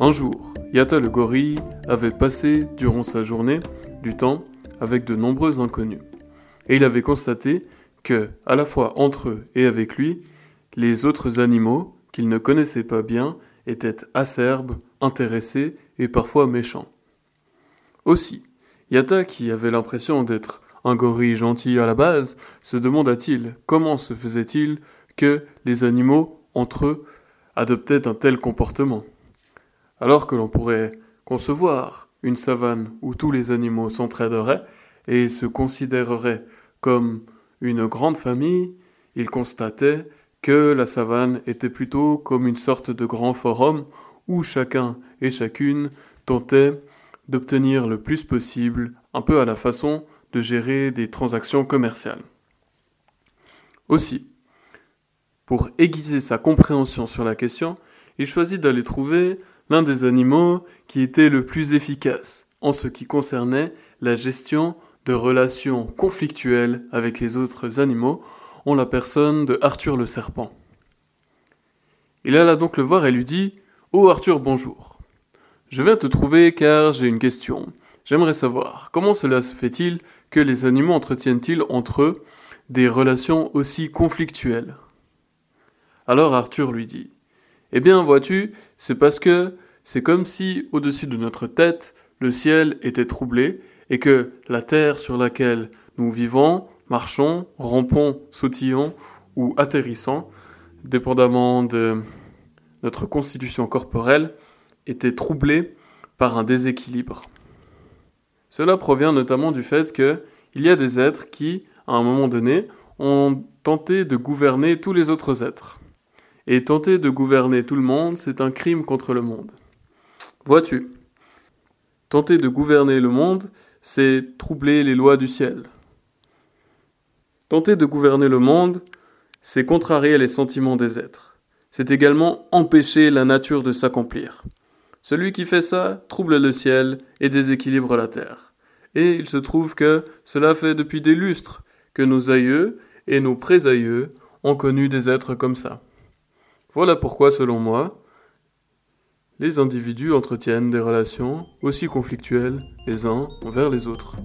Un jour, Yata le gorille avait passé, durant sa journée, du temps avec de nombreux inconnus. Et il avait constaté que, à la fois entre eux et avec lui, les autres animaux, qu'il ne connaissait pas bien, étaient acerbes, intéressés et parfois méchants. Aussi, Yata, qui avait l'impression d'être un gorille gentil à la base, se demanda-t-il comment se faisait-il que les animaux, entre eux, adoptaient un tel comportement. Alors que l'on pourrait concevoir une savane où tous les animaux s'entraideraient et se considéreraient comme une grande famille, il constatait que la savane était plutôt comme une sorte de grand forum où chacun et chacune tentait d'obtenir le plus possible, un peu à la façon de gérer des transactions commerciales. Aussi, pour aiguiser sa compréhension sur la question, il choisit d'aller trouver des animaux qui était le plus efficace en ce qui concernait la gestion de relations conflictuelles avec les autres animaux ont la personne de Arthur le serpent. Il alla donc le voir et lui dit Oh Arthur, bonjour. Je viens te trouver car j'ai une question. J'aimerais savoir comment cela se fait-il que les animaux entretiennent-ils entre eux des relations aussi conflictuelles? Alors Arthur lui dit Eh bien, vois-tu, c'est parce que c'est comme si, au-dessus de notre tête, le ciel était troublé et que la terre sur laquelle nous vivons marchons, rampons, sautillons ou atterrissons, dépendamment de notre constitution corporelle, était troublée par un déséquilibre. Cela provient notamment du fait qu'il y a des êtres qui, à un moment donné, ont tenté de gouverner tous les autres êtres. Et tenter de gouverner tout le monde, c'est un crime contre le monde. Vois-tu, tenter de gouverner le monde, c'est troubler les lois du ciel. Tenter de gouverner le monde, c'est contrarier les sentiments des êtres. C'est également empêcher la nature de s'accomplir. Celui qui fait ça trouble le ciel et déséquilibre la terre. Et il se trouve que cela fait depuis des lustres que nos aïeux et nos présaïeux ont connu des êtres comme ça. Voilà pourquoi, selon moi, les individus entretiennent des relations aussi conflictuelles les uns envers les autres.